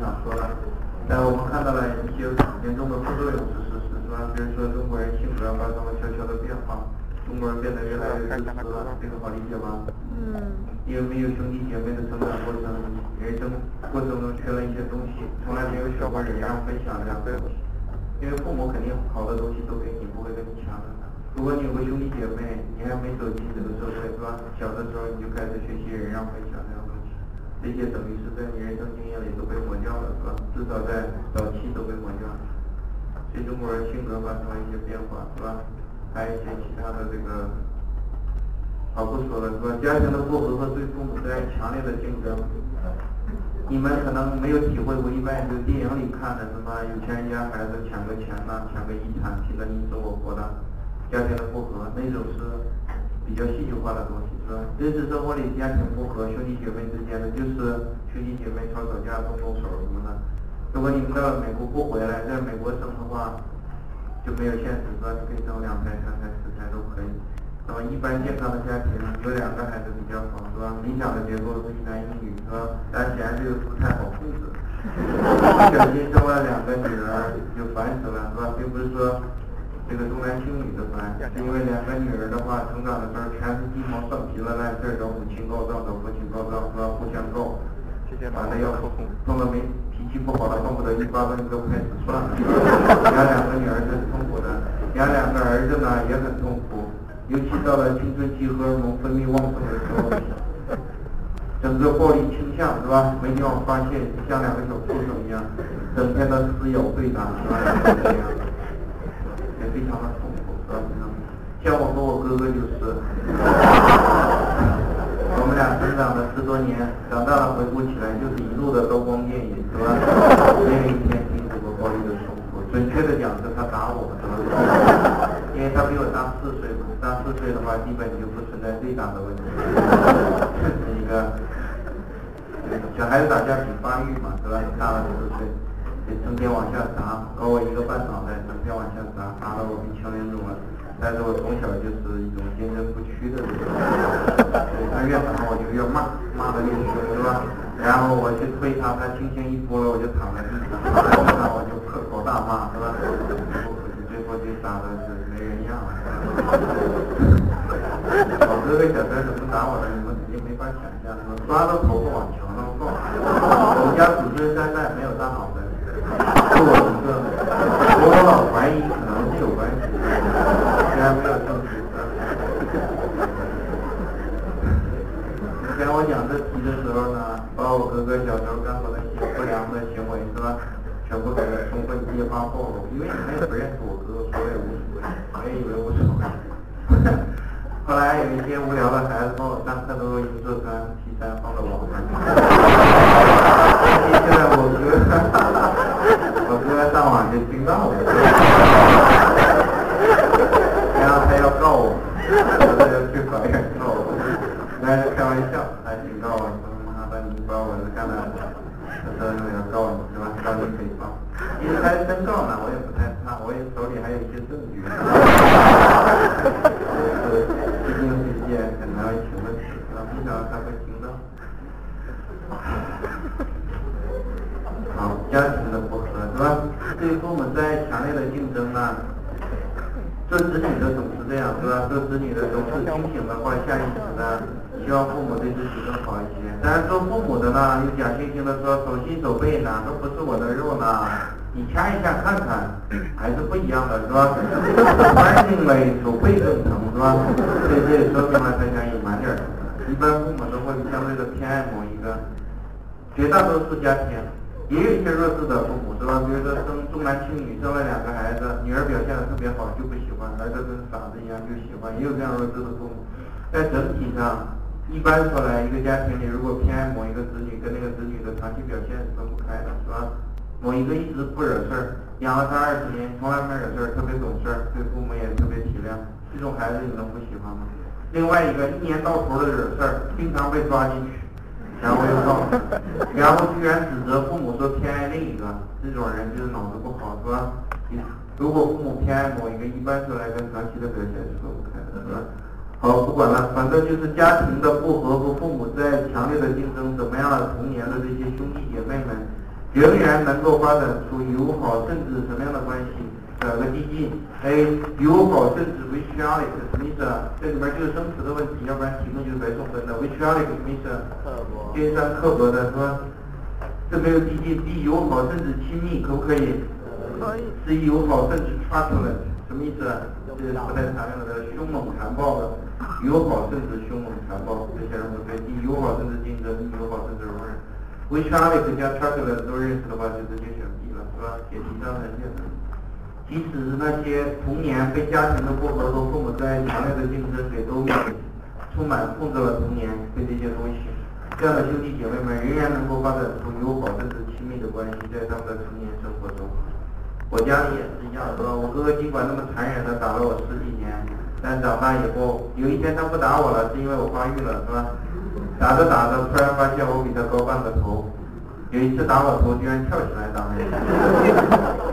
想说了。但我们看到了一些严重的副作用是事实，是吧？比如说中国人性格发生了悄悄的变化，中国人变得越来越自私了，这个好理解吗？嗯。因为没有兄弟姐妹的成长过程，人生过程中缺了一些东西，从来没有学过忍让、分享这样的东西。因为父母肯定好的东西都给你，不会跟你抢的。如果你有个兄弟姐妹，你还没走进这个社会，是吧？小的时候你就开始学习忍让、分享这样这些等于是在你人生经验里都被抹掉了，是吧？至少在早期都被抹掉了。所以中国人性格发生了一些变化，是吧？还有一些其他的这个，好不说了，是吧？家庭的不和和对父母在强烈的竞争，你们可能没有体会过，一般就是电影里看的什么有钱人家孩子抢个钱呐，抢个遗产，拼得你死我活的。家庭的不和，那种是比较戏剧化的东西，是吧？真实生活里家庭不和，兄弟姐妹之间的就是兄弟姐妹吵吵架、动动手什么的。如果你们到美国不回来，在美国生的话，就没有现实，是吧？可以生两胎、三胎、四胎都可以。那么一般健康的家庭有两个孩子比较好，是吧？理想的结构是一男一女，是吧？但现在这个不太好控制，不 小心生了两个女儿就烦死了，是吧？并不是说。这个重男轻女的烦，是因为两个女儿的话，成长的时候全是鸡毛蒜皮的烂事儿，找母亲告状，找父亲告状，是吧？互相告，完了要碰到没脾气不好的，恨不得一巴掌就拍死算了。养两个女儿是痛苦的，养两个儿子呢也很痛苦，尤其到了青春期荷尔蒙分泌旺盛的时候，整个暴力倾向是吧？没地方发泄，像两个小畜生一样，整天的撕咬对打，是吧？也非常的痛苦，是吧？像我和我哥哥就是，我们俩成长了十多年，长大了回顾起来就是一路的刀光剑影，是吧？没有一天经历过暴力的冲突。准确的讲是他打我，是吧？因为他比我大四岁嘛，大四岁的话基本就不存在最大的问题。这是一个，小孩子打架挺发育嘛，是吧？大了四岁。整天往下砸，搞我一个半脑袋，整天往下砸，砸得我鼻青脸肿了。但是我从小就是一种坚贞不屈的这种，他越打我就越骂，骂的越凶，是吧？然后我去推他，他轻轻一拨了，我就躺在地上，躺在地上我就破口大骂，是吧？最后就打的是没人样了。我哥哥小时候怎么打我的，你们肯定没法想象，抓着头发往墙上撞。我们家祖孙三代没有大脑。我，我老怀疑可能是有关系，虽然没有证据。跟我讲这题的时候呢，把我哥哥小时候干过的一些不良的行为是吧，全部给他充分揭发暴露，因为你们也不认识我哥，所以无所谓，我也以为无所谓。后来有一些无聊的孩子帮我上课都用这三 P 三放到网上。现在我哥。上网就听到了，然后他要告我，他要去法院告我，那是开玩笑，他警告我说麻烦你把我干的，他说要告你是吧？告你诽谤，其实他真告呢，我也不太怕，我也手里还有一些证据。毕竟是一件很难为情的事，那不他会听到。好，吧？对父母在强烈的竞争呢，做子女的总是这样是吧？做子女的总是清醒的或者下意识的希望父母对自己更好一些。但是做父母的呢，又假惺惺的说手心手背呢都不是我的肉呢，你掐一下看看，还是不一样的是吧？环境嘞，手背更疼是吧？所以这也说明了他想隐瞒点什么。一般父母都会相对的偏爱某一个，绝大多数家庭。也有一些弱智的父母，是吧？比如说生重男轻女，生了两个孩子，女儿表现的特别好就不喜欢，儿子跟傻子一样就喜欢，也有这样弱智的父母。在整体上，一般说来，一个家庭里如果偏爱某一个子女，跟那个子女的长期表现是分不开的，是吧？某一个一直不惹事儿，养了他二十年，从来没惹事儿，特别懂事儿，对父母也特别体谅，这种孩子你能不喜欢吗？另外一个一年到头的惹事儿，经常被抓进去。然后又告，然后居然指责父母说偏爱另一个，这种人就是脑子不好，是吧？如果父母偏爱某一个，一般说来跟长期的表现是分不开的，是吧？好，不管了，反正就是家庭的不和和父母在强烈的竞争，怎么样的童年的这些兄弟姐妹们，仍然能够发展出友好甚至什么样的关系？哪个递进？A 友好甚至 which a l i c 什么意思啊？这里面就是生词的问题，要不然题目就是白送分的。which a l i c 什么意思？刻薄。尖酸刻薄的是吧？这没有递进。B 友好甚至亲密，可不可以？可以。C 友好甚至 truculent，什么意思？这是不太常用的，凶猛残暴的。友好甚至凶猛残暴，这些人不对。D 友好甚至竞争，友好甚至容忍。which a l i c 加 truculent 都认识的话，就直接选 B 了，是吧？解题上很简单。即使是那些童年被家庭的过河和父母之间强烈的竞争给都充满控制了童年，对这些东西，这样的兄弟姐妹们仍然能够发展出友好甚至亲密的关系，在他们的成年生活中。我家里也是一样，是吧？我哥哥尽管那么残忍的打了我十几年，但长大以后，有一天他不打我了，是因为我发育了，是吧？打着打着，突然发现我比他高半个头。有一次打我头，居然跳起来打我，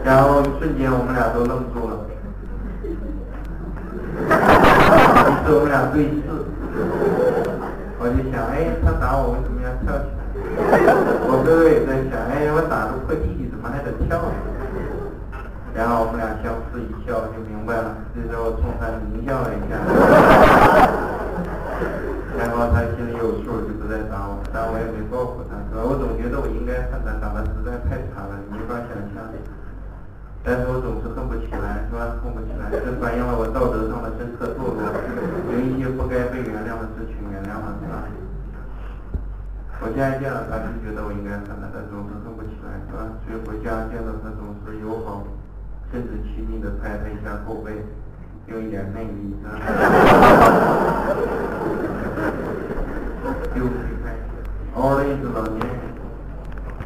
然后瞬间我们俩都愣住了。于是我们俩对视，我就想，哎，他打我为什么要跳起来？我哥哥也在想，哎，我打个破弟弟怎么还得跳呢？然后我们俩相视一笑，就明白了。这时候冲他狞笑了一下，然后他心里有数，就不再打我，但我也没报复他。我总觉得我应该判断打的实在太差，但是我总是恨不起来，是吧？恨不起来，这反映了我道德上的深刻堕落，有一些不该被原谅的事情原谅了，是吧？我现在见了他，就觉得我应该恨他，但总是恨不起来，是吧？所以回家见到他，总是友好甚至亲密的拍他一下后背，用一点内力，是吧？丢弃开始。偶尔一次老年。